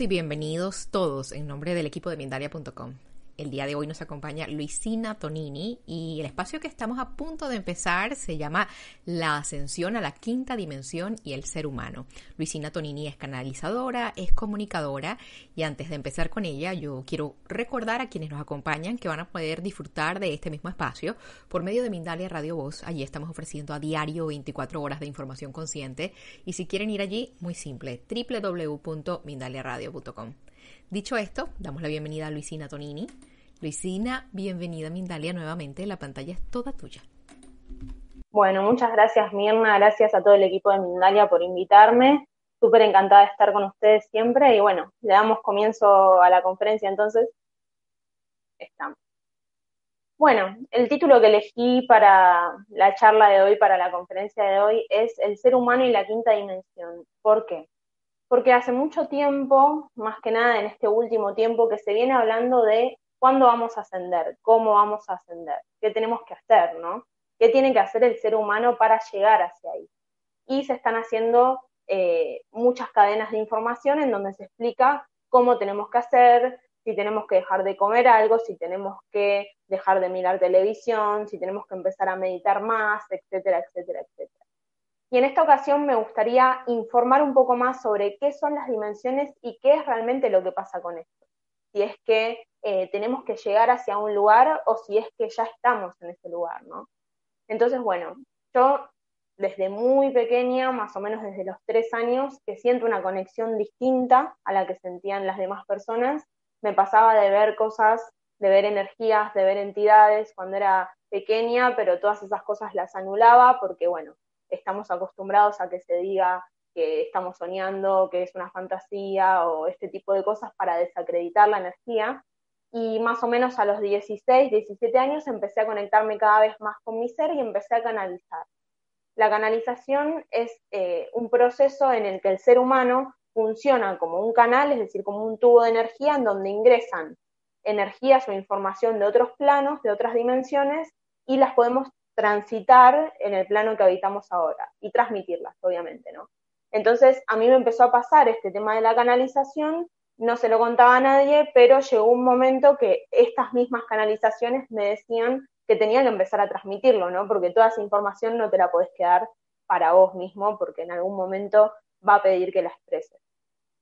Y bienvenidos todos en nombre del equipo de Mindalia.com. El día de hoy nos acompaña Luisina Tonini y el espacio que estamos a punto de empezar se llama La ascensión a la quinta dimensión y el ser humano. Luisina Tonini es canalizadora, es comunicadora y antes de empezar con ella yo quiero recordar a quienes nos acompañan que van a poder disfrutar de este mismo espacio por medio de Mindalia Radio Voz. Allí estamos ofreciendo a diario 24 horas de información consciente y si quieren ir allí, muy simple, www.mindaliaradio.com. Dicho esto, damos la bienvenida a Luisina Tonini. Luisina, bienvenida a Mindalia nuevamente. La pantalla es toda tuya. Bueno, muchas gracias Mirna, gracias a todo el equipo de Mindalia por invitarme. Súper encantada de estar con ustedes siempre y bueno, le damos comienzo a la conferencia entonces. Estamos. Bueno, el título que elegí para la charla de hoy, para la conferencia de hoy, es El ser humano y la quinta dimensión. ¿Por qué? Porque hace mucho tiempo, más que nada en este último tiempo, que se viene hablando de cuándo vamos a ascender, cómo vamos a ascender, qué tenemos que hacer, ¿no? ¿Qué tiene que hacer el ser humano para llegar hacia ahí? Y se están haciendo eh, muchas cadenas de información en donde se explica cómo tenemos que hacer, si tenemos que dejar de comer algo, si tenemos que dejar de mirar televisión, si tenemos que empezar a meditar más, etcétera, etcétera, etcétera. Y en esta ocasión me gustaría informar un poco más sobre qué son las dimensiones y qué es realmente lo que pasa con esto. Si es que eh, tenemos que llegar hacia un lugar o si es que ya estamos en ese lugar, ¿no? Entonces, bueno, yo desde muy pequeña, más o menos desde los tres años, que siento una conexión distinta a la que sentían las demás personas. Me pasaba de ver cosas, de ver energías, de ver entidades cuando era pequeña, pero todas esas cosas las anulaba porque, bueno, estamos acostumbrados a que se diga que estamos soñando, que es una fantasía o este tipo de cosas para desacreditar la energía. Y más o menos a los 16, 17 años empecé a conectarme cada vez más con mi ser y empecé a canalizar. La canalización es eh, un proceso en el que el ser humano funciona como un canal, es decir, como un tubo de energía en donde ingresan energías o información de otros planos, de otras dimensiones, y las podemos transitar en el plano que habitamos ahora y transmitirlas, obviamente, ¿no? Entonces, a mí me empezó a pasar este tema de la canalización, no se lo contaba a nadie, pero llegó un momento que estas mismas canalizaciones me decían que tenía que empezar a transmitirlo, ¿no? Porque toda esa información no te la podés quedar para vos mismo, porque en algún momento va a pedir que la expreses.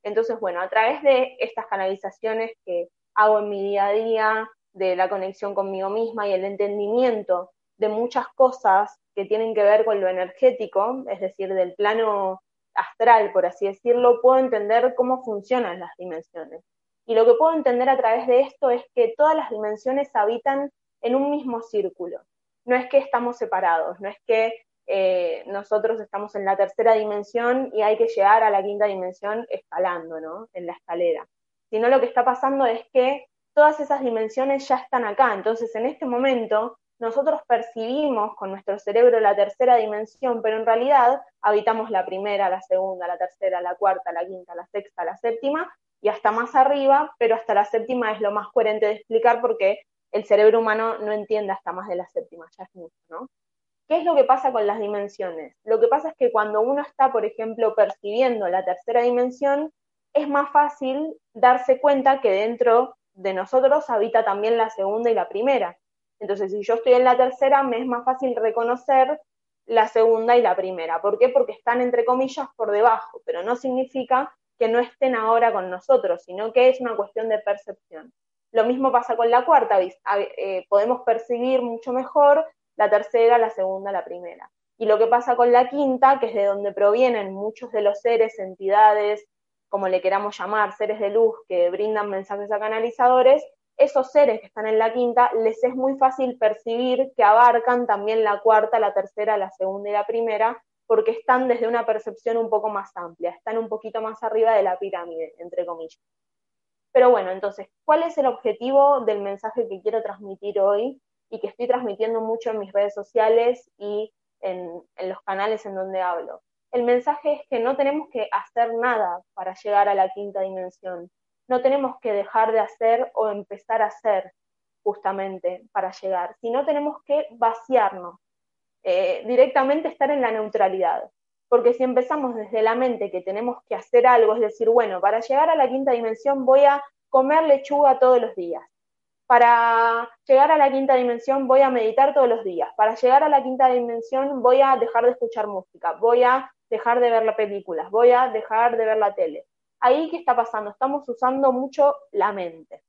Entonces, bueno, a través de estas canalizaciones que hago en mi día a día, de la conexión conmigo misma y el entendimiento de muchas cosas que tienen que ver con lo energético, es decir, del plano astral, por así decirlo, puedo entender cómo funcionan las dimensiones. Y lo que puedo entender a través de esto es que todas las dimensiones habitan en un mismo círculo. No es que estamos separados, no es que eh, nosotros estamos en la tercera dimensión y hay que llegar a la quinta dimensión escalando, ¿no? En la escalera. Sino lo que está pasando es que todas esas dimensiones ya están acá. Entonces, en este momento, nosotros percibimos con nuestro cerebro la tercera dimensión, pero en realidad habitamos la primera, la segunda, la tercera, la cuarta, la quinta, la sexta, la séptima y hasta más arriba, pero hasta la séptima es lo más coherente de explicar porque el cerebro humano no entiende hasta más de la séptima, ya es mucho, ¿no? ¿Qué es lo que pasa con las dimensiones? Lo que pasa es que cuando uno está, por ejemplo, percibiendo la tercera dimensión, es más fácil darse cuenta que dentro de nosotros habita también la segunda y la primera. Entonces, si yo estoy en la tercera, me es más fácil reconocer la segunda y la primera. ¿Por qué? Porque están entre comillas por debajo, pero no significa que no estén ahora con nosotros, sino que es una cuestión de percepción. Lo mismo pasa con la cuarta, eh, podemos percibir mucho mejor la tercera, la segunda, la primera. Y lo que pasa con la quinta, que es de donde provienen muchos de los seres, entidades, como le queramos llamar, seres de luz que brindan mensajes a canalizadores, esos seres que están en la quinta, les es muy fácil percibir que abarcan también la cuarta, la tercera, la segunda y la primera, porque están desde una percepción un poco más amplia, están un poquito más arriba de la pirámide, entre comillas. Pero bueno, entonces, ¿cuál es el objetivo del mensaje que quiero transmitir hoy y que estoy transmitiendo mucho en mis redes sociales y en, en los canales en donde hablo? El mensaje es que no tenemos que hacer nada para llegar a la quinta dimensión. No tenemos que dejar de hacer o empezar a hacer justamente para llegar, sino tenemos que vaciarnos, eh, directamente estar en la neutralidad. Porque si empezamos desde la mente que tenemos que hacer algo, es decir, bueno, para llegar a la quinta dimensión voy a comer lechuga todos los días. Para llegar a la quinta dimensión voy a meditar todos los días. Para llegar a la quinta dimensión voy a dejar de escuchar música. Voy a dejar de ver las películas, voy a dejar de ver la tele. Ahí, ¿qué está pasando? Estamos usando mucho la mente.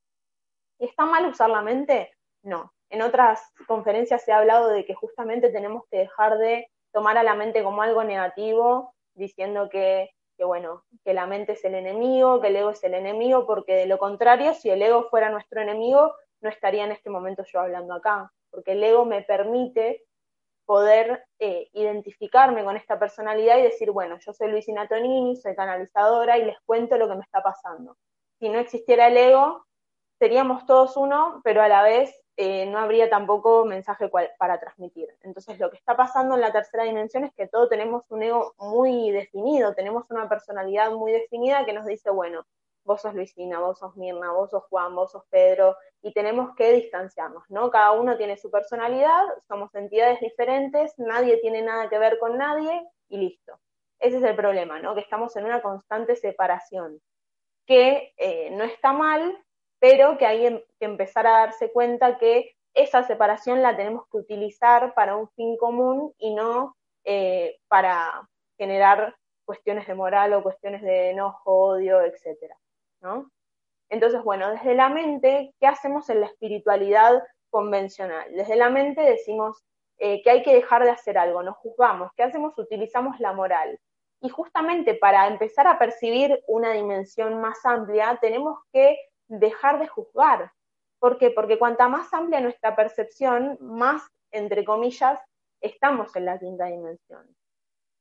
¿Y está mal usar la mente? No. En otras conferencias se ha hablado de que justamente tenemos que dejar de tomar a la mente como algo negativo, diciendo que, bueno, que la mente es el enemigo, que el ego es el enemigo, porque de lo contrario, si el ego fuera nuestro enemigo, no estaría en este momento yo hablando acá, porque el ego me permite poder eh, identificarme con esta personalidad y decir, bueno, yo soy Luisina Tonini, soy canalizadora y les cuento lo que me está pasando. Si no existiera el ego, seríamos todos uno, pero a la vez eh, no habría tampoco mensaje para transmitir. Entonces, lo que está pasando en la tercera dimensión es que todos tenemos un ego muy definido, tenemos una personalidad muy definida que nos dice, bueno, vos sos Luisina, vos sos Mirna, vos sos Juan, vos sos Pedro, y tenemos que distanciarnos, ¿no? Cada uno tiene su personalidad, somos entidades diferentes, nadie tiene nada que ver con nadie, y listo. Ese es el problema, ¿no? Que estamos en una constante separación, que eh, no está mal, pero que hay que empezar a darse cuenta que esa separación la tenemos que utilizar para un fin común y no eh, para generar cuestiones de moral o cuestiones de enojo, odio, etcétera. Entonces, bueno, desde la mente, ¿qué hacemos en la espiritualidad convencional? Desde la mente decimos eh, que hay que dejar de hacer algo, nos juzgamos, ¿qué hacemos? Utilizamos la moral. Y justamente para empezar a percibir una dimensión más amplia, tenemos que dejar de juzgar. ¿Por qué? Porque cuanta más amplia nuestra percepción, más, entre comillas, estamos en la quinta dimensión.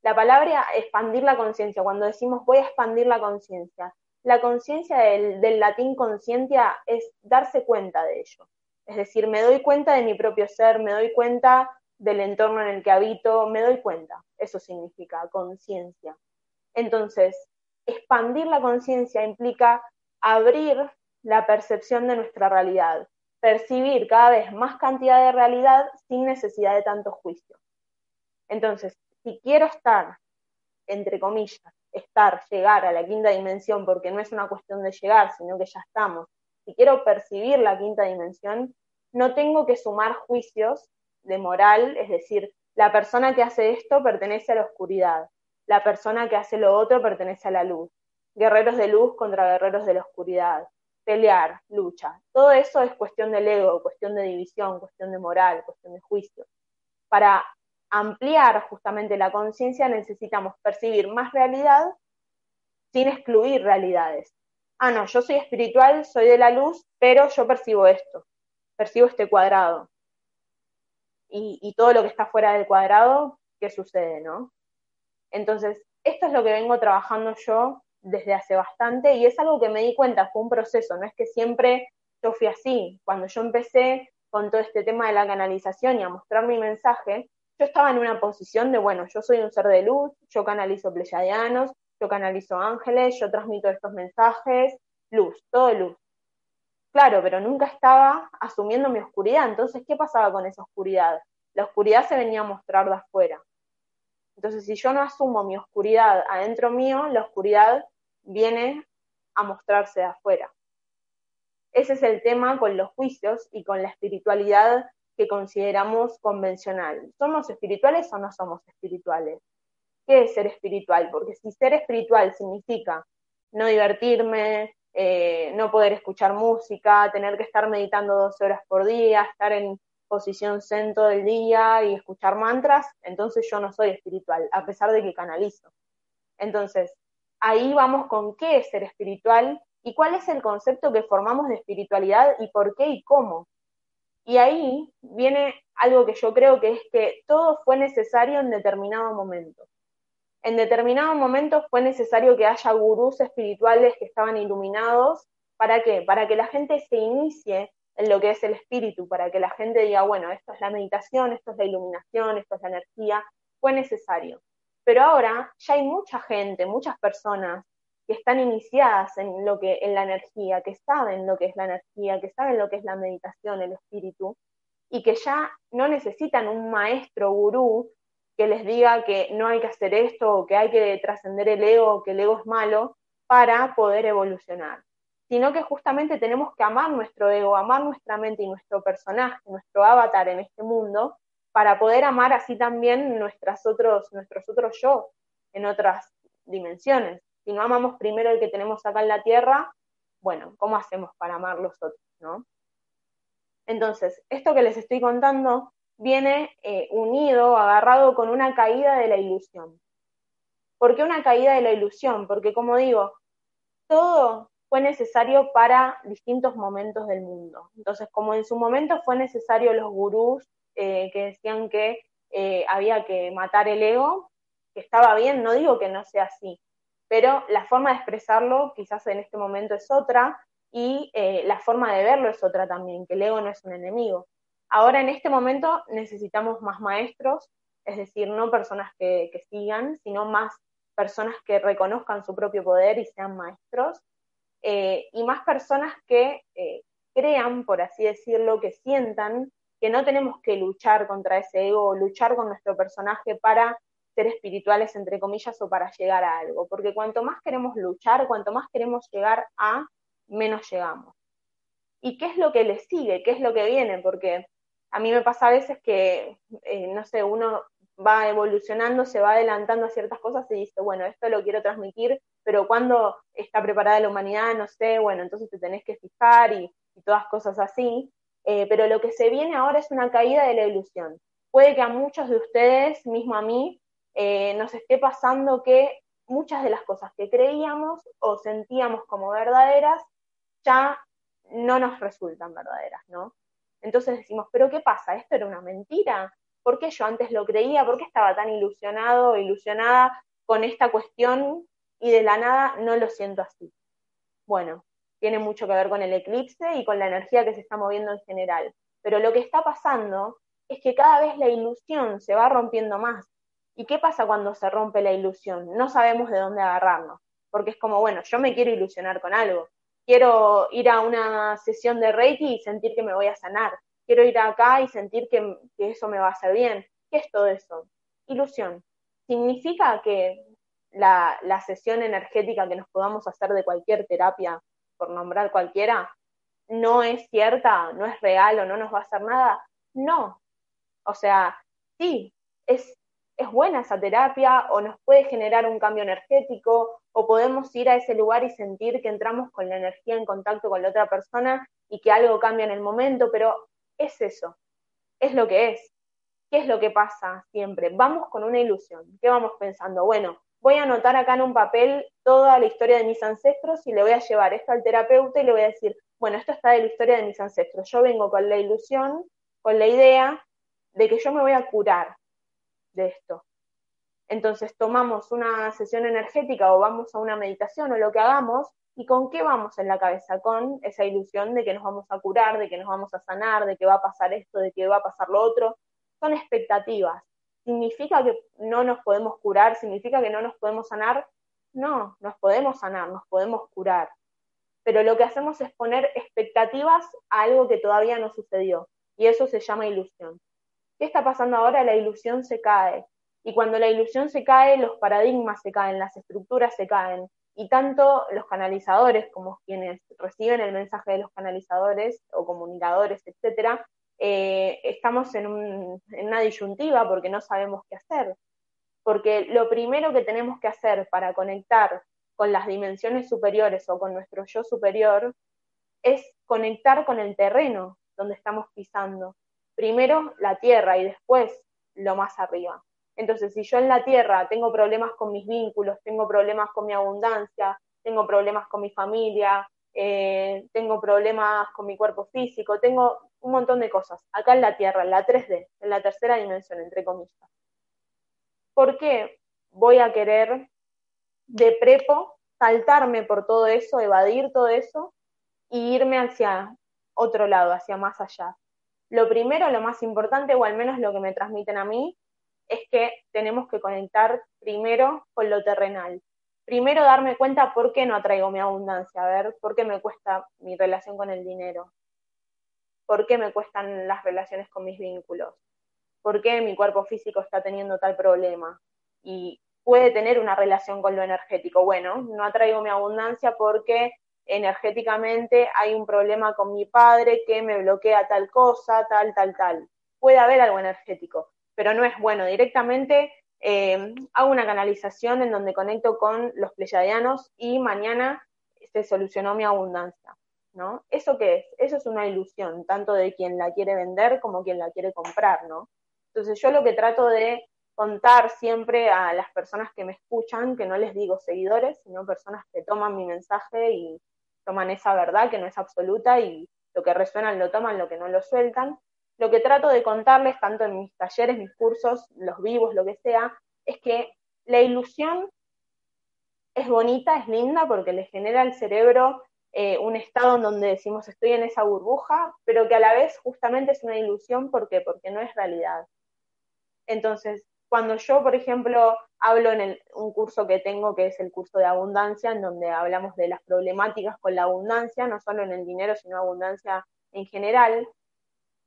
La palabra expandir la conciencia, cuando decimos voy a expandir la conciencia, la conciencia del, latín conciencia es darse cuenta de ello. Es decir, me doy cuenta de mi propio ser, me doy cuenta del entorno en el que habito, me doy cuenta. Eso significa conciencia. Entonces, expandir la conciencia implica abrir la percepción de nuestra realidad, percibir cada vez más cantidad de realidad sin necesidad de tanto juicio. Entonces, si quiero estar, entre comillas, estar, llegar a la quinta dimensión, porque no es una cuestión de llegar, sino que ya estamos. Si quiero percibir la quinta dimensión, no tengo que sumar juicios de moral, es decir, la persona que hace esto pertenece a la oscuridad, la persona que hace lo otro pertenece a la luz. Guerreros de luz contra guerreros de la oscuridad. Pelear, lucha. Todo eso es cuestión del ego, cuestión de división, cuestión de moral, cuestión de juicio. Para ampliar justamente la conciencia necesitamos percibir más realidad sin excluir realidades. Ah, no, yo soy espiritual, soy de la luz, pero yo percibo esto, percibo este cuadrado. Y, todo lo que está fuera del cuadrado, ¿qué sucede, no? Entonces, esto es lo que vengo trabajando yo desde hace bastante y es algo que me di cuenta, fue un proceso, no es que siempre yo fui así. Cuando yo empecé con todo este tema de la canalización y a mostrar mi mensaje, yo estaba en una posición de, bueno, yo soy un ser de luz, yo canalizo pleyadianos, yo canalizo ángeles, yo transmito estos mensajes, luz, todo luz. Claro, pero nunca estaba asumiendo mi oscuridad. Entonces, ¿qué pasaba con esa oscuridad? La oscuridad se venía a mostrar de afuera. Entonces, si yo no asumo mi oscuridad adentro mío, la oscuridad viene a mostrarse de afuera. Ese es el tema con los juicios y con la espiritualidad que consideramos convencional. ¿Somos espirituales o no somos espirituales? ¿Qué es ser espiritual? Porque si ser espiritual significa no divertirme, eh, no poder escuchar música, tener que estar meditando 12 horas por día, estar en posición zen todo el día y escuchar mantras, entonces yo no soy espiritual, a pesar de que canalizo. Entonces, ahí vamos con qué es ser espiritual y cuál es el concepto que formamos de espiritualidad y por qué y cómo. Y ahí viene algo que yo creo que es que todo fue necesario en determinado momento. En determinado momento fue necesario que haya gurús espirituales que estaban iluminados. ¿Para qué? Para que la gente se inicie en lo que es el espíritu, para que la gente diga, bueno, esto es la meditación, esto es la iluminación, esto es la energía. Fue necesario. Pero ahora ya hay mucha gente, muchas personas que están iniciadas en lo que en la energía, que saben lo que es la energía, que saben lo que es la meditación, el espíritu, y que ya no necesitan un maestro gurú que les diga que no hay que hacer esto o que hay que trascender el ego, que el ego es malo para poder evolucionar, sino que justamente tenemos que amar nuestro ego, amar nuestra mente y nuestro personaje, nuestro avatar en este mundo, para poder amar así también nuestras otros, nuestros otros yo en otras dimensiones. Si no amamos primero el que tenemos acá en la tierra, bueno, ¿cómo hacemos para amar los otros, no? Entonces, esto que les estoy contando viene eh, unido, agarrado con una caída de la ilusión. ¿Por qué una caída de la ilusión? Porque, como digo, todo fue necesario para distintos momentos del mundo. Entonces, como en su momento fue necesario los gurús eh, que decían que eh, había que matar el ego, que estaba bien, no digo que no sea así, pero la forma de expresarlo quizás en este momento es otra y eh, la forma de verlo es otra también, que el ego no es un enemigo. Ahora en este momento necesitamos más maestros, es decir, no personas que, sigan, sino más personas que reconozcan su propio poder y sean maestros, eh, y más personas que eh, crean, por así decirlo, que sientan que no tenemos que luchar contra ese ego, luchar con nuestro personaje para ser espirituales, entre comillas, o para llegar a algo. Porque cuanto más queremos luchar, cuanto más queremos llegar a, menos llegamos. ¿Y qué es lo que le sigue? ¿Qué es lo que viene? Porque a mí me pasa a veces que, eh, no sé, uno va evolucionando, se va adelantando a ciertas cosas y dice, bueno, esto lo quiero transmitir, pero cuando está preparada la humanidad, no sé, bueno, entonces te tenés que fijar y, todas cosas así. Eh, pero lo que se viene ahora es una caída de la ilusión. Puede que a muchos de ustedes, mismo a mí, eh, nos esté pasando que muchas de las cosas que creíamos o sentíamos como verdaderas ya no nos resultan verdaderas, ¿no? Entonces decimos, pero ¿qué pasa? ¿Esto era una mentira? ¿Por qué yo antes lo creía? ¿Por qué estaba tan ilusionado o ilusionada con esta cuestión y de la nada no lo siento así? Bueno, tiene mucho que ver con el eclipse y con la energía que se está moviendo en general. Pero lo que está pasando es que cada vez la ilusión se va rompiendo más. ¿Y qué pasa cuando se rompe la ilusión? No sabemos de dónde agarrarnos, porque es como, bueno, yo me quiero ilusionar con algo. Quiero ir a una sesión de Reiki y sentir que me voy a sanar. Quiero ir acá y sentir que, eso me va a hacer bien. ¿Qué es todo eso? Ilusión. ¿Significa que la, la sesión energética que nos podamos hacer de cualquier terapia, por nombrar cualquiera, no es cierta, no es real o no nos va a hacer nada? No. O sea, sí, es es buena esa terapia o nos puede generar un cambio energético o podemos ir a ese lugar y sentir que entramos con la energía en contacto con la otra persona y que algo cambia en el momento, pero es eso, es lo que es. ¿Qué es lo que pasa siempre? Vamos con una ilusión. ¿Qué vamos pensando? Bueno, voy a anotar acá en un papel toda la historia de mis ancestros y le voy a llevar esto al terapeuta y le voy a decir, bueno, esto está de la historia de mis ancestros. Yo vengo con la ilusión, con la idea de que yo me voy a curar, de esto. Entonces tomamos una sesión energética o vamos a una meditación o lo que hagamos y con qué vamos en la cabeza, con esa ilusión de que nos vamos a curar, de que nos vamos a sanar, de que va a pasar esto, de que va a pasar lo otro. Son expectativas. ¿Significa que no nos podemos curar? ¿Significa que no nos podemos sanar? No, nos podemos sanar, nos podemos curar. Pero lo que hacemos es poner expectativas a algo que todavía no sucedió. Y eso se llama ilusión. ¿Qué está pasando ahora? La ilusión se cae. Y cuando la ilusión se cae, los paradigmas se caen, las estructuras se caen. Y tanto los canalizadores como quienes reciben el mensaje de los canalizadores o comunicadores, etcétera, eh, estamos en, en una disyuntiva porque no sabemos qué hacer. Porque lo primero que tenemos que hacer para conectar con las dimensiones superiores o con nuestro yo superior es conectar con el terreno donde estamos pisando. Primero la tierra y después lo más arriba. Entonces, si yo en la tierra tengo problemas con mis vínculos, tengo problemas con mi abundancia, tengo problemas con mi familia, eh, tengo problemas con mi cuerpo físico, tengo un montón de cosas. Acá en la tierra, en la 3D, en la tercera dimensión, entre comillas. ¿Por qué voy a querer de prepo saltarme por todo eso, evadir todo eso y irme hacia otro lado, hacia más allá? Lo primero, lo más importante, o al menos lo que me transmiten a mí, es que tenemos que conectar primero con lo terrenal. Primero darme cuenta por qué no atraigo mi abundancia, a ver, por qué me cuesta mi relación con el dinero, por qué me cuestan las relaciones con mis vínculos, por qué mi cuerpo físico está teniendo tal problema. Y puede tener una relación con lo energético. Bueno, no atraigo mi abundancia porque energéticamente hay un problema con mi padre que me bloquea tal cosa, tal, tal, tal. Puede haber algo energético pero no es bueno. Directamente eh, hago una canalización en donde conecto con los pleyadianos y mañana se solucionó mi abundancia. ¿no? ¿Eso qué es? Eso es una ilusión, tanto de quien la quiere vender como quien la quiere comprar, ¿no? Entonces yo lo que trato de contar siempre a las personas que me escuchan, que no les digo seguidores, sino personas que toman mi mensaje y toman esa verdad que no es absoluta y lo que resuenan lo toman, lo que no lo sueltan, lo que trato de contarles, tanto en mis talleres, mis cursos, los vivos, lo que sea, es que la ilusión es bonita, es linda, porque le genera al cerebro eh, un estado en donde decimos estoy en esa burbuja, pero que a la vez justamente es una ilusión porque, porque no es realidad. Entonces, cuando yo, por ejemplo, hablo en un curso que tengo, que es el curso de abundancia, en donde hablamos de las problemáticas con la abundancia, no solo en el dinero, sino abundancia en general,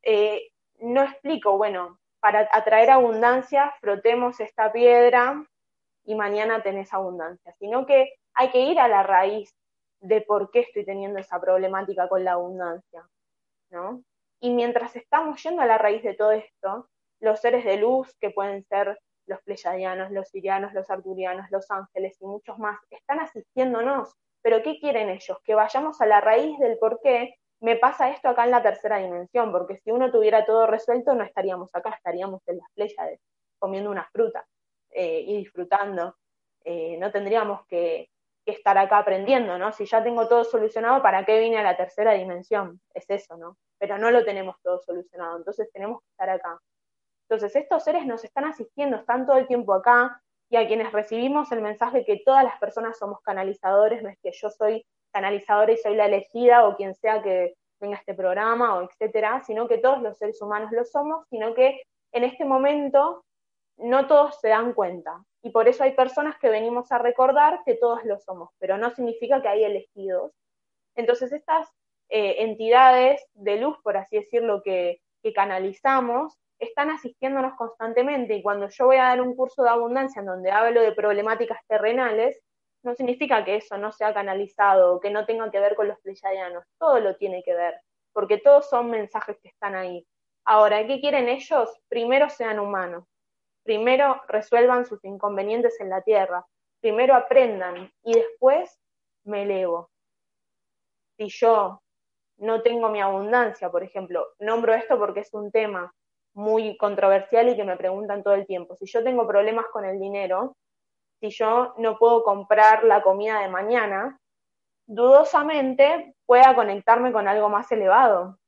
eh, no explico, bueno, para atraer abundancia, frotemos esta piedra y mañana tenés abundancia, sino que hay que ir a la raíz de por qué estoy teniendo esa problemática con la abundancia, ¿no? Y mientras estamos yendo a la raíz de todo esto, los seres de luz, que pueden ser los pleyadianos, los sirianos, los arturianos, los ángeles y muchos más, están asistiéndonos. Pero ¿qué quieren ellos? Que vayamos a la raíz del por qué me pasa esto acá en la tercera dimensión, porque si uno tuviera todo resuelto, no estaríamos acá, estaríamos en las Pléyades, comiendo una fruta eh, y disfrutando. Eh, no tendríamos que, estar acá aprendiendo, ¿no? Si ya tengo todo solucionado, ¿para qué vine a la tercera dimensión? Es eso, ¿no? Pero no lo tenemos todo solucionado, entonces tenemos que estar acá. Entonces, estos seres nos están asistiendo, están todo el tiempo acá, y a quienes recibimos el mensaje que todas las personas somos canalizadores, no es que yo soy canalizadora y soy la elegida o quien sea que venga este programa o etcétera, sino que todos los seres humanos lo somos, sino que en este momento no todos se dan cuenta. Y por eso hay personas que venimos a recordar que todos lo somos, pero no significa que hay elegidos. Entonces estas eh, entidades de luz, por así decirlo, que canalizamos, están asistiéndonos constantemente y cuando yo voy a dar un curso de abundancia en donde hablo de problemáticas terrenales, no significa que eso no sea canalizado, que no tenga que ver con los pleyadianos, todo lo tiene que ver, porque todos son mensajes que están ahí. Ahora, ¿qué quieren ellos? Primero sean humanos, primero resuelvan sus inconvenientes en la tierra, primero aprendan y después me elevo. Si yo no tengo mi abundancia, por ejemplo, nombro esto porque es un tema muy controversial y que me preguntan todo el tiempo. Si yo tengo problemas con el dinero, si yo no puedo comprar la comida de mañana, dudosamente pueda conectarme con algo más elevado.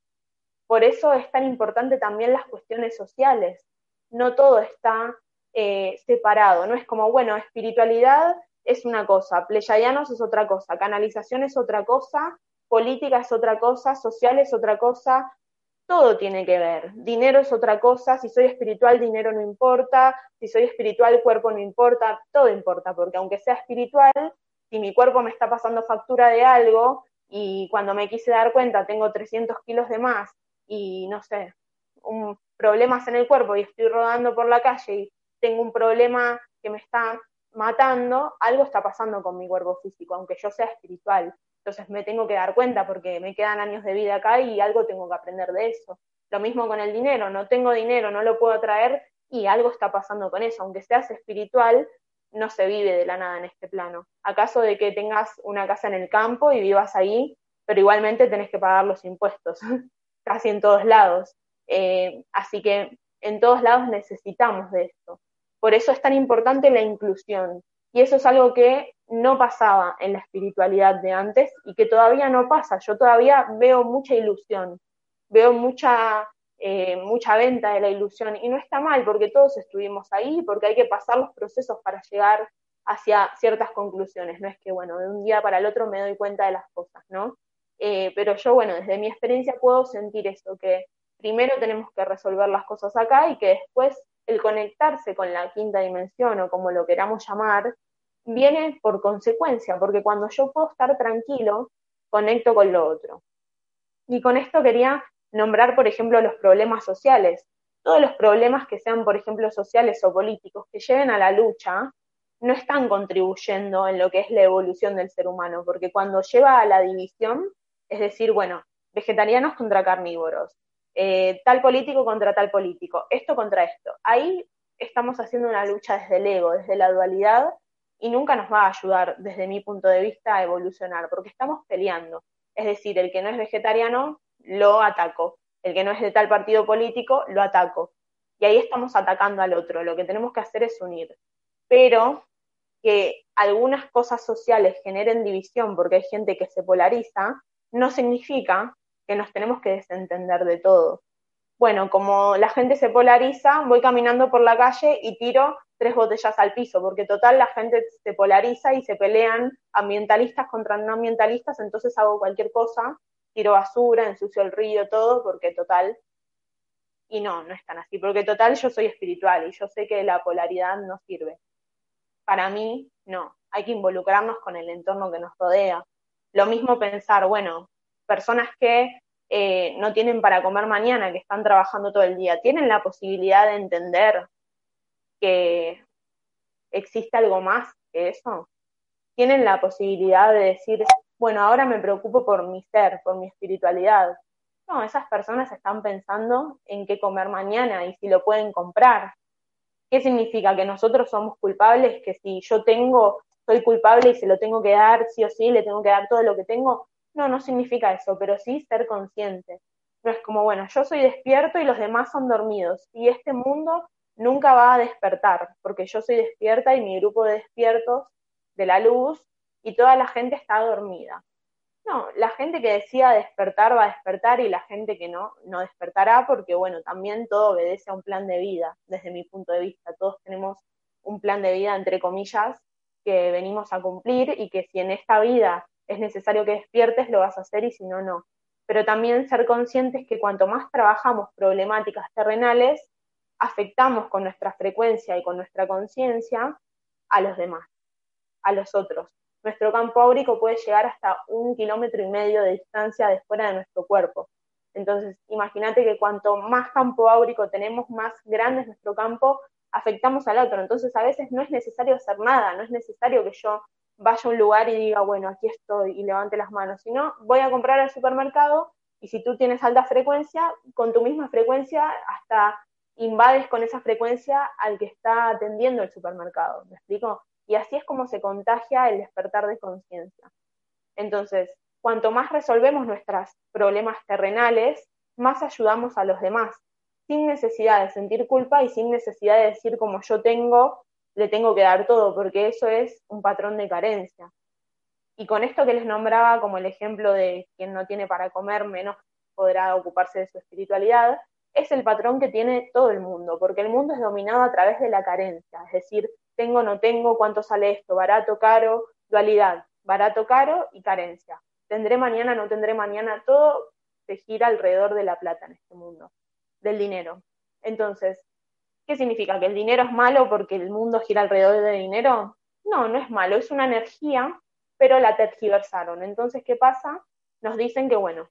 Por eso es tan importante también las cuestiones sociales. No todo está eh, separado, no es como, bueno, espiritualidad es una cosa, pleyadianos es otra cosa, canalización es otra cosa, política es otra cosa, social es otra cosa, todo tiene que ver. Dinero es otra cosa, si soy espiritual, dinero no importa, si soy espiritual, cuerpo no importa, todo importa, porque aunque sea espiritual, si mi cuerpo me está pasando factura de algo y cuando me quise dar cuenta tengo 300 kilos de más y no sé, un, problemas en el cuerpo y estoy rodando por la calle y tengo un problema que me está matando, algo está pasando con mi cuerpo físico, aunque yo sea espiritual. Entonces me tengo que dar cuenta porque me quedan años de vida acá y algo tengo que aprender de eso. Lo mismo con el dinero, no tengo dinero, no lo puedo traer y algo está pasando con eso. Aunque seas espiritual, no se vive de la nada en este plano. ¿Acaso de que tengas una casa en el campo y vivas ahí, pero igualmente tenés que pagar los impuestos, casi en todos lados? Eh, así que en todos lados necesitamos de esto. Por eso es tan importante la inclusión. Y eso es algo que no pasaba en la espiritualidad de antes y que todavía no pasa. Yo todavía veo mucha ilusión, veo mucha, eh, mucha venta de la ilusión y no está mal porque todos estuvimos ahí, porque hay que pasar los procesos para llegar hacia ciertas conclusiones. No es que, bueno, de un día para el otro me doy cuenta de las cosas, ¿no? Eh, pero yo, bueno, desde mi experiencia puedo sentir eso, que primero tenemos que resolver las cosas acá y que después el conectarse con la quinta dimensión o como lo queramos llamar, viene por consecuencia, porque cuando yo puedo estar tranquilo, conecto con lo otro. Y con esto quería nombrar, por ejemplo, los problemas sociales. Todos los problemas que sean, por ejemplo, sociales o políticos, que lleven a la lucha, no están contribuyendo en lo que es la evolución del ser humano, porque cuando lleva a la división, es decir, bueno, vegetarianos contra carnívoros, eh, tal político contra tal político, esto contra esto. Ahí estamos haciendo una lucha desde el ego, desde la dualidad, y nunca nos va a ayudar, desde mi punto de vista, a evolucionar, porque estamos peleando. Es decir, el que no es vegetariano, lo ataco. El que no es de tal partido político, lo ataco. Y ahí estamos atacando al otro. Lo que tenemos que hacer es unir. Pero que algunas cosas sociales generen división porque hay gente que se polariza, no significa que nos tenemos que desentender de todo. Bueno, como la gente se polariza, voy caminando por la calle y tiro tres botellas al piso, porque total la gente se polariza y se pelean ambientalistas contra no ambientalistas, entonces hago cualquier cosa, tiro basura, ensucio el río, todo, porque total, y no, no es tan así, porque total yo soy espiritual y yo sé que la polaridad no sirve. Para mí, no, hay que involucrarnos con el entorno que nos rodea. Lo mismo pensar, bueno, personas que eh, no tienen para comer mañana, que están trabajando todo el día, tienen la posibilidad de entender que existe algo más que eso. Tienen la posibilidad de decir, bueno, ahora me preocupo por mi ser, por mi espiritualidad. No, esas personas están pensando en qué comer mañana y si lo pueden comprar. ¿Qué significa? Que nosotros somos culpables, que si yo tengo, soy culpable y se lo tengo que dar, sí o sí, le tengo que dar todo lo que tengo. No, no significa eso, pero sí ser consciente. No es como, bueno, yo soy despierto y los demás son dormidos. Y este mundo nunca va a despertar, porque yo soy despierta y mi grupo de despiertos de la luz y toda la gente está dormida. No, la gente que decida despertar va a despertar y la gente que no, no despertará porque, bueno, también todo obedece a un plan de vida, desde mi punto de vista. Todos tenemos un plan de vida, entre comillas, que venimos a cumplir y que si en esta vida es necesario que despiertes, lo vas a hacer y si no, no. Pero también ser conscientes que cuanto más trabajamos problemáticas terrenales, afectamos con nuestra frecuencia y con nuestra conciencia a los demás, a los otros. Nuestro campo áurico puede llegar hasta un kilómetro y medio de distancia de fuera de nuestro cuerpo. Entonces, imagínate que cuanto más campo áurico tenemos, más grande es nuestro campo, afectamos al otro. Entonces, a veces no es necesario hacer nada, no es necesario que yo vaya a un lugar y diga, bueno, aquí estoy y levante las manos, sino voy a comprar al supermercado y si tú tienes alta frecuencia, con tu misma frecuencia hasta invades con esa frecuencia al que está atendiendo el supermercado, ¿me explico? Y así es como se contagia el despertar de conciencia. Entonces, cuanto más resolvemos nuestros problemas terrenales, más ayudamos a los demás, sin necesidad de sentir culpa y sin necesidad de decir como yo tengo, le tengo que dar todo, porque eso es un patrón de carencia. Y con esto que les nombraba como el ejemplo de quien no tiene para comer, menos podrá ocuparse de su espiritualidad, es el patrón que tiene todo el mundo, porque el mundo es dominado a través de la carencia, es decir, tengo, no tengo, cuánto sale esto, barato, caro, dualidad, barato, caro y carencia. Tendré mañana, no tendré mañana, todo se gira alrededor de la plata en este mundo, del dinero. Entonces, ¿Qué significa? ¿Que el dinero es malo porque el mundo gira alrededor del dinero? No, no es malo, es una energía, pero la tergiversaron. Entonces, ¿qué pasa? Nos dicen que, bueno,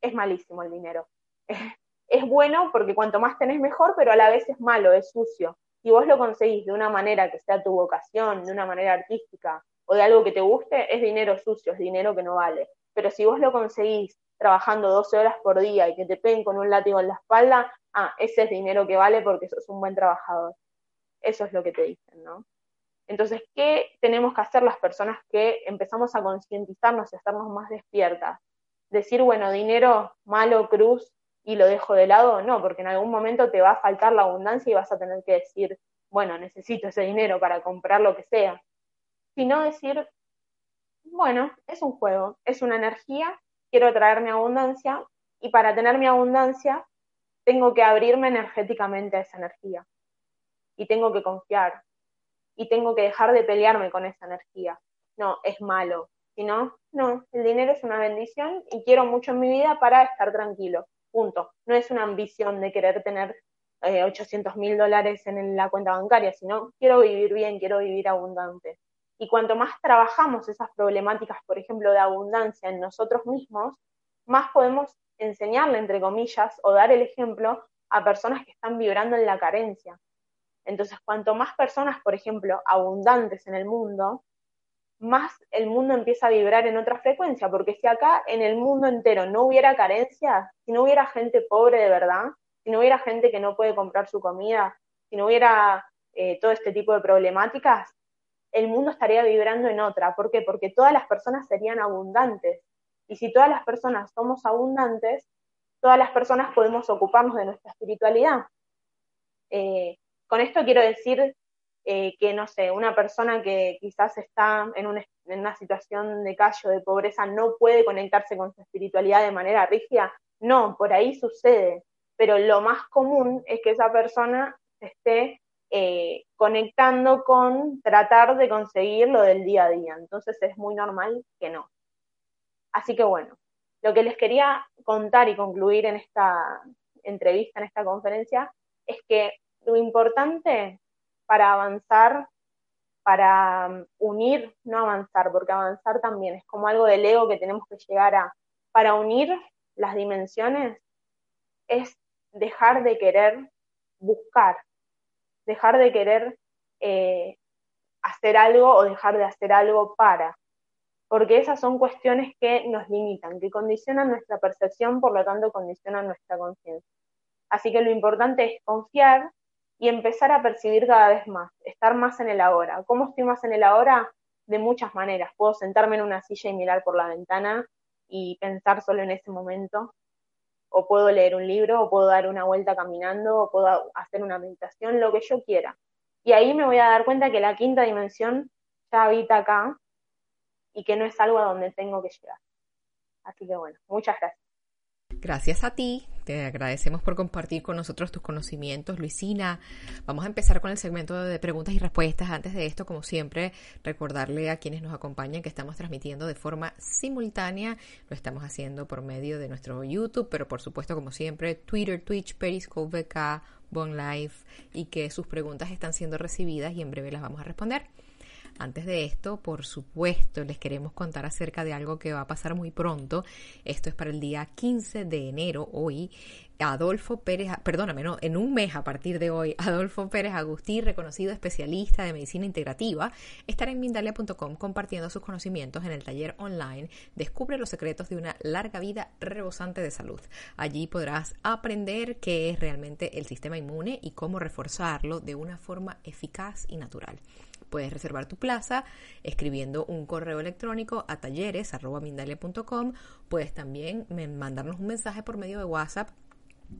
es malísimo el dinero. Es bueno porque cuanto más tenés mejor, pero a la vez es malo, es sucio. Si vos lo conseguís de una manera que sea tu vocación, de una manera artística o de algo que te guste, es dinero sucio, es dinero que no vale. Pero si vos lo conseguís trabajando 12 horas por día y que te peguen con un látigo en la espalda, ah, ese es dinero que vale porque sos un buen trabajador. Eso es lo que te dicen, ¿no? Entonces, ¿qué tenemos que hacer las personas que empezamos a concientizarnos y a estarnos más despiertas? Decir, bueno, dinero malo, cruz, y lo dejo de lado, no, porque en algún momento te va a faltar la abundancia y vas a tener que decir, bueno, necesito ese dinero para comprar lo que sea. Sino decir, bueno, es un juego, es una energía, quiero traerme abundancia y para tener mi abundancia tengo que abrirme energéticamente a esa energía y tengo que confiar y tengo que dejar de pelearme con esa energía. No, es malo. Si no, no, el dinero es una bendición y quiero mucho en mi vida para estar tranquilo. Punto. No es una ambición de querer tener 800 eh, mil dólares en la cuenta bancaria, sino quiero vivir bien, quiero vivir abundante. Y cuanto más trabajamos esas problemáticas, por ejemplo, de abundancia en nosotros mismos, más podemos enseñarle, entre comillas, o dar el ejemplo a personas que están vibrando en la carencia. Entonces, cuanto más personas, por ejemplo, abundantes en el mundo, más el mundo empieza a vibrar en otra frecuencia, porque si acá en el mundo entero no hubiera carencia, si no hubiera gente pobre de verdad, si no hubiera gente que no puede comprar su comida, si no hubiera eh, todo este tipo de problemáticas, el mundo estaría vibrando en otra. ¿Por qué? Porque todas las personas serían abundantes. Y si todas las personas somos abundantes, todas las personas podemos ocuparnos de nuestra espiritualidad. Eh, con esto quiero decir eh, que, no sé, una persona que quizás está en, una situación de callo, de pobreza, no puede conectarse con su espiritualidad de manera rígida. No, por ahí sucede. Pero lo más común es que esa persona esté eh, conectando con tratar de conseguir lo del día a día. Entonces es muy normal que no. Así que bueno, lo que les quería contar y concluir en esta entrevista, en esta conferencia, es que lo importante para avanzar, para um, unir, no avanzar, porque avanzar también es como algo del ego que tenemos que llegar a, para unir las dimensiones, es dejar de querer buscar, dejar de querer eh, hacer algo o dejar de hacer algo para, porque esas son cuestiones que nos limitan, que condicionan nuestra percepción, por lo tanto condicionan nuestra conciencia. Así que lo importante es confiar y empezar a percibir cada vez más, estar más en el ahora. ¿Cómo estoy más en el ahora? De muchas maneras. Puedo sentarme en una silla y mirar por la ventana y pensar solo en ese momento, o puedo leer un libro, o puedo dar una vuelta caminando, o puedo hacer una meditación, lo que yo quiera. Y ahí me voy a dar cuenta que la quinta dimensión ya habita acá y que no es algo a donde tengo que llegar. Así que bueno, muchas gracias. Gracias a ti, te agradecemos por compartir con nosotros tus conocimientos, Luisina. Vamos a empezar con el segmento de preguntas y respuestas. Antes de esto, como siempre, recordarle a quienes nos acompañan que estamos transmitiendo de forma simultánea. Lo estamos haciendo por medio de nuestro YouTube, pero por supuesto, como siempre, Twitter, Twitch, Periscope, VK, Bon Life y que sus preguntas están siendo recibidas y en breve las vamos a responder. Antes de esto, por supuesto, les queremos contar acerca de algo que va a pasar muy pronto. Esto es para el día 15 de enero, hoy. Adolfo Pérez, perdóname, no, en un mes a partir de hoy, Adolfo Pérez Agustí, reconocido especialista de medicina integrativa, estará en Mindalia.com compartiendo sus conocimientos en el taller online Descubre los secretos de una larga vida rebosante de salud. Allí podrás aprender qué es realmente el sistema inmune y cómo reforzarlo de una forma eficaz y natural. Puedes reservar tu plaza escribiendo un correo electrónico a talleres.mindalia.com. Puedes también mandarnos un mensaje por medio de WhatsApp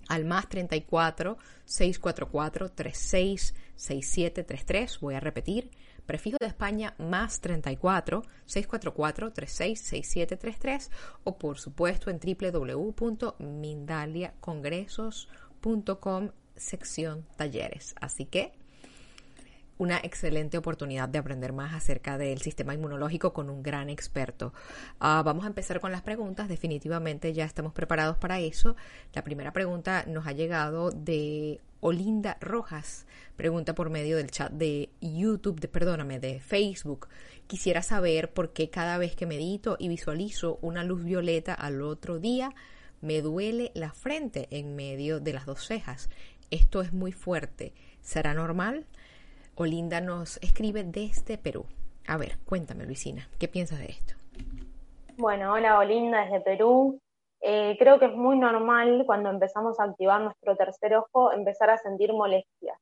al más 34 644 36 6733. Voy a repetir. Prefijo de España más 34 644 36 6733 o por supuesto en www.mindaliacongresos.com sección talleres. Así que una excelente oportunidad de aprender más acerca del sistema inmunológico con un gran experto. Ah, vamos a empezar con las preguntas. Definitivamente ya estamos preparados para eso. La primera pregunta nos ha llegado de Olinda Rojas. Pregunta por medio del chat de YouTube, de, perdóname, de Facebook. Quisiera saber por qué cada vez que medito y visualizo una luz violeta al otro día, me duele la frente en medio de las dos cejas. Esto es muy fuerte. ¿Será normal? Olinda nos escribe desde Perú. A ver, cuéntame, Luisina, ¿qué piensas de esto? Bueno, hola Olinda desde Perú. Eh, creo que es muy normal cuando empezamos a activar nuestro tercer ojo empezar a sentir molestias.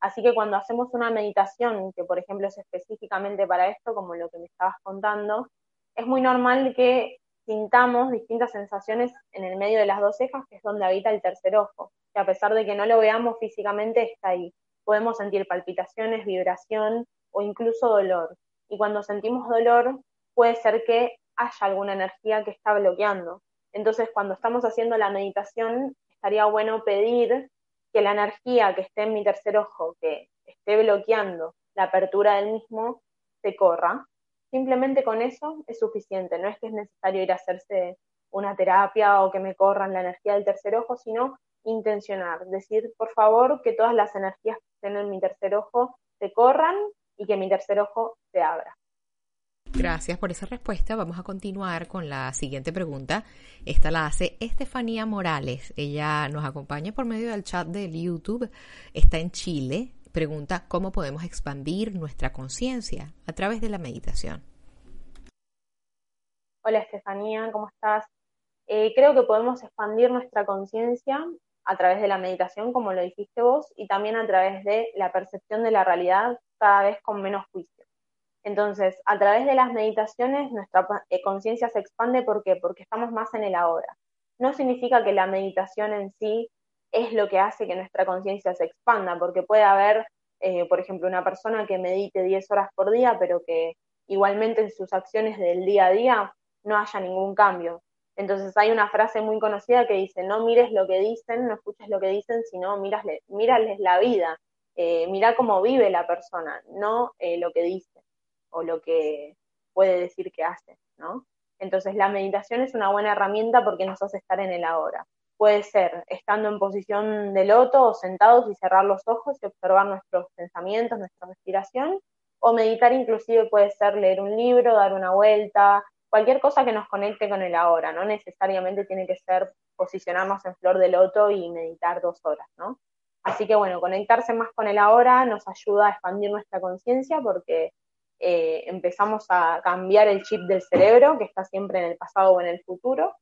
Así que cuando hacemos una meditación, que por ejemplo es específicamente para esto, como lo que me estabas contando, es muy normal que sintamos distintas sensaciones en el medio de las dos cejas, que es donde habita el tercer ojo, que a pesar de que no lo veamos físicamente, está ahí. Podemos sentir palpitaciones, vibración o incluso dolor. Y cuando sentimos dolor, puede ser que haya alguna energía que está bloqueando. Entonces, cuando estamos haciendo la meditación, estaría bueno pedir que la energía que esté en mi tercer ojo, que esté bloqueando la apertura del mismo, se corra. Simplemente con eso es suficiente, no es que es necesario ir a hacerse una terapia o que me corran la energía del tercer ojo, sino intencionar, decir, por favor, que todas las energías que estén en mi tercer ojo se corran y que mi tercer ojo se abra. Gracias por esa respuesta. Vamos a continuar con la siguiente pregunta. Esta la hace Estefanía Morales. Ella nos acompaña por medio del chat del YouTube. Está en Chile. Pregunta cómo podemos expandir nuestra conciencia a través de la meditación. Hola Estefanía, ¿cómo estás? Eh, creo que podemos expandir nuestra conciencia a través de la meditación, como lo dijiste vos, y también a través de la percepción de la realidad cada vez con menos juicio. Entonces, a través de las meditaciones, nuestra eh, conciencia se expande. ¿Por qué? Porque estamos más en el ahora. No significa que la meditación en sí es lo que hace que nuestra conciencia se expanda, porque puede haber, eh, por ejemplo, una persona que medite 10 horas por día, pero que igualmente en sus acciones del día a día no haya ningún cambio. Entonces hay una frase muy conocida que dice, no mires lo que dicen, no escuches lo que dicen, sino mírales, la vida, eh, mira cómo vive la persona, no eh, lo que dice o lo que puede decir que hace, ¿no? Entonces la meditación es una buena herramienta porque nos hace estar en el ahora. Puede ser estando en posición de loto o sentados y cerrar los ojos y observar nuestros pensamientos, nuestra respiración, o meditar inclusive puede ser leer un libro, dar una vuelta, cualquier cosa que nos conecte con el ahora, no necesariamente tiene que ser posicionarnos en flor de loto y meditar dos horas, ¿no? Así que bueno, conectarse más con el ahora nos ayuda a expandir nuestra conciencia porque eh, empezamos a cambiar el chip del cerebro, que está siempre en el pasado o en el futuro,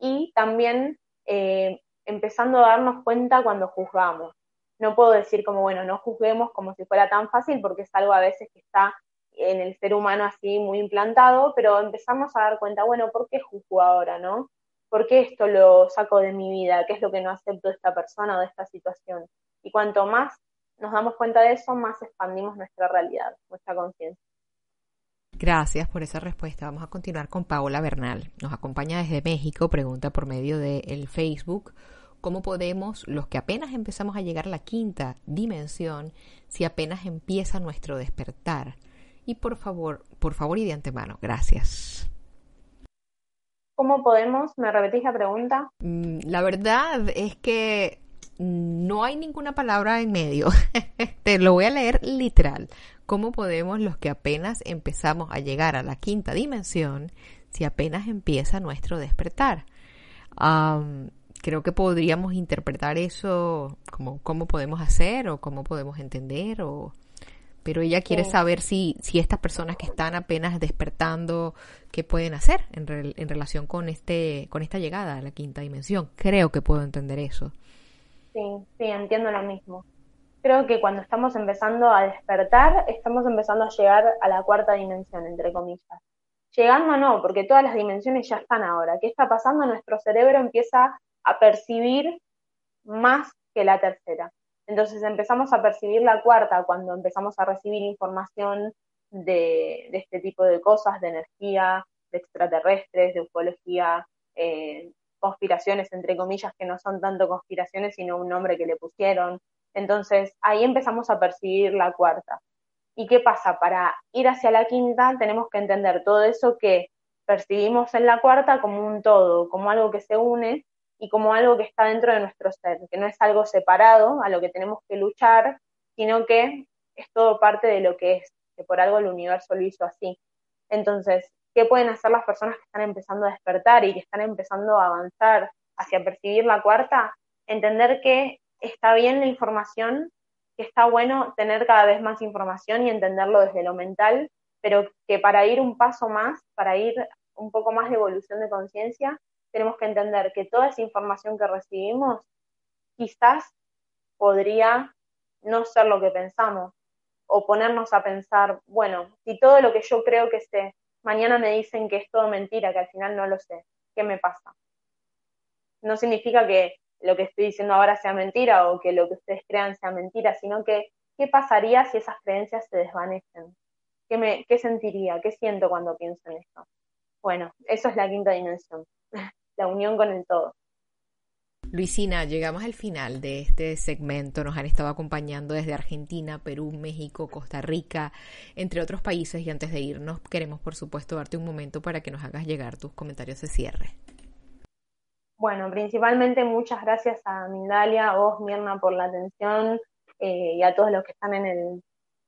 y también eh, empezando a darnos cuenta cuando juzgamos. No puedo decir como, bueno, no juzguemos como si fuera tan fácil, porque es algo a veces que está en el ser humano así muy implantado, pero empezamos a dar cuenta, bueno, ¿por qué juzgo ahora, no? ¿Por qué esto lo saco de mi vida? ¿Qué es lo que no acepto de esta persona o de esta situación? Y cuanto más nos damos cuenta de eso, más expandimos nuestra realidad, nuestra conciencia. Gracias por esa respuesta. Vamos a continuar con Paola Bernal. Nos acompaña desde México, pregunta por medio del Facebook cómo podemos, los que apenas empezamos a llegar a la quinta dimensión, si apenas empieza nuestro despertar. Y por favor, por favor y de antemano, gracias. ¿Cómo podemos? ¿Me repetís la pregunta? Mm, la verdad es que no hay ninguna palabra en medio. Te lo voy a leer literal. ¿Cómo podemos los que apenas empezamos a llegar a la quinta dimensión si apenas empieza nuestro despertar? creo que podríamos interpretar eso como cómo podemos hacer o cómo podemos entender o pero ella quiere saber si, si estas personas que están apenas despertando, qué pueden hacer en, en relación con este, con esta llegada a la quinta dimensión. Creo que puedo entender eso. Sí, sí, entiendo lo mismo. Creo que cuando estamos empezando a despertar, estamos empezando a llegar a la cuarta dimensión, entre comillas. Llegando no, porque todas las dimensiones ya están ahora. ¿Qué está pasando? Nuestro cerebro empieza a percibir más que la tercera. Entonces empezamos a percibir la cuarta cuando empezamos a recibir información de, este tipo de cosas, de energía, de extraterrestres, de ufología, eh, conspiraciones, entre comillas, que no son tanto conspiraciones, sino un nombre que le pusieron. Entonces ahí empezamos a percibir la cuarta. ¿Y qué pasa? Para ir hacia la quinta tenemos que entender todo eso que percibimos en la cuarta como un todo, como algo que se une y como algo que está dentro de nuestro ser, que no es algo separado a lo que tenemos que luchar, sino que es todo parte de lo que es, que por algo el universo lo hizo así. Entonces, ¿qué pueden hacer las personas que están empezando a despertar y que están empezando a avanzar hacia percibir la cuarta? Entender que está bien la información, que está bueno tener cada vez más información y entenderlo desde lo mental, pero que para ir un paso más, para ir un poco más de evolución de conciencia, tenemos que entender que toda esa información que recibimos quizás podría no ser lo que pensamos o ponernos a pensar, bueno, si todo lo que yo creo que sé, mañana me dicen que es todo mentira, que al final no lo sé, ¿qué me pasa? No significa que lo que estoy diciendo ahora sea mentira o que lo que ustedes crean sea mentira, sino que qué pasaría si esas creencias se desvanecen. ¿Qué, me, qué sentiría? ¿Qué siento cuando pienso en esto? Bueno, eso es la quinta dimensión, la unión con el todo. Luisina, llegamos al final de este segmento. Nos han estado acompañando desde Argentina, Perú, México, Costa Rica, entre otros países. Y antes de irnos, queremos, por supuesto, darte un momento para que nos hagas llegar tus comentarios de cierre. Bueno, principalmente muchas gracias a Mindalia, a vos, Mirna, por la atención eh, y a todos los que están en el,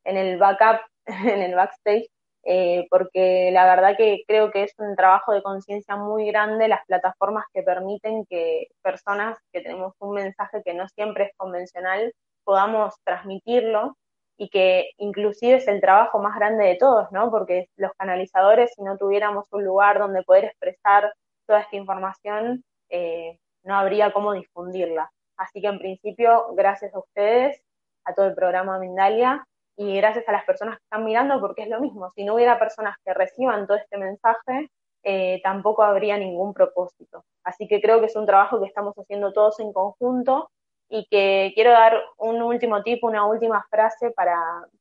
en el backup, en el backstage. Eh, porque la verdad que creo que es un trabajo de conciencia muy grande las plataformas que permiten que personas que tenemos un mensaje que no siempre es convencional podamos transmitirlo y que inclusive es el trabajo más grande de todos, ¿no? Porque los canalizadores, si no tuviéramos un lugar donde poder expresar toda esta información, eh, no habría cómo difundirla. Así que en principio, gracias a ustedes, a todo el programa Mindalia, y gracias a las personas que están mirando, porque es lo mismo, si no hubiera personas que reciban todo este mensaje, eh, tampoco habría ningún propósito. Así que creo que es un trabajo que estamos haciendo todos en conjunto y que quiero dar un último tip, una última frase para,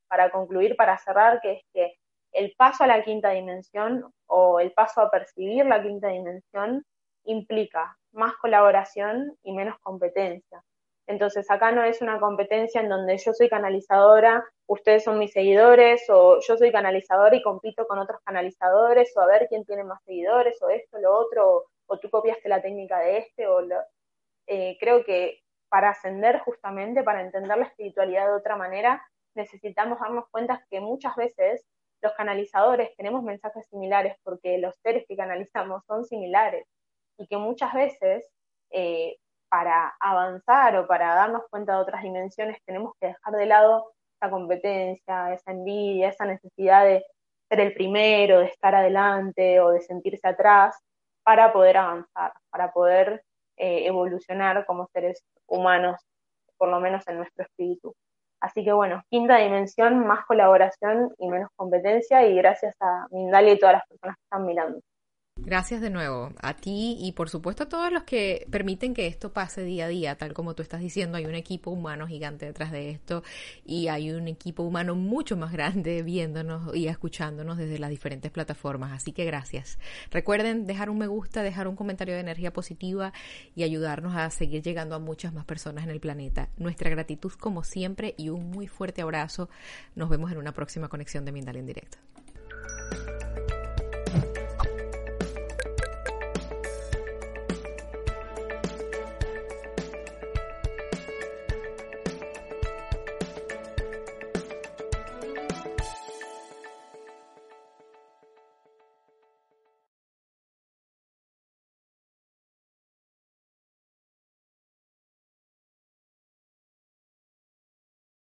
para concluir, para cerrar, que es que el paso a la quinta dimensión o el paso a percibir la quinta dimensión implica más colaboración y menos competencia. Entonces acá no es una competencia en donde yo soy canalizadora, ustedes son mis seguidores, o yo soy canalizadora y compito con otros canalizadores, o a ver quién tiene más seguidores, o esto, lo otro, o, tú copiaste la técnica de este, o. Eh, creo que para ascender justamente, para entender la espiritualidad de otra manera, necesitamos darnos cuenta que muchas veces los canalizadores tenemos mensajes similares porque los seres que canalizamos son similares y que muchas veces eh, para avanzar o para darnos cuenta de otras dimensiones tenemos que dejar de lado esa competencia, esa envidia, esa necesidad de ser el primero, de estar adelante o de sentirse atrás para poder avanzar, para poder eh, evolucionar como seres humanos, por lo menos en nuestro espíritu. Así que bueno, quinta dimensión, más colaboración y menos competencia y gracias a Mindalia y todas las personas que están mirando. Gracias de nuevo a ti y por supuesto a todos los que permiten que esto pase día a día, tal como tú estás diciendo, hay un equipo humano gigante detrás de esto y hay un equipo humano mucho más grande viéndonos y escuchándonos desde las diferentes plataformas, así que gracias. Recuerden dejar un me gusta, dejar un comentario de energía positiva y ayudarnos a seguir llegando a muchas más personas en el planeta. Nuestra gratitud como siempre y un muy fuerte abrazo. Nos vemos en una próxima conexión de Mindal en directo.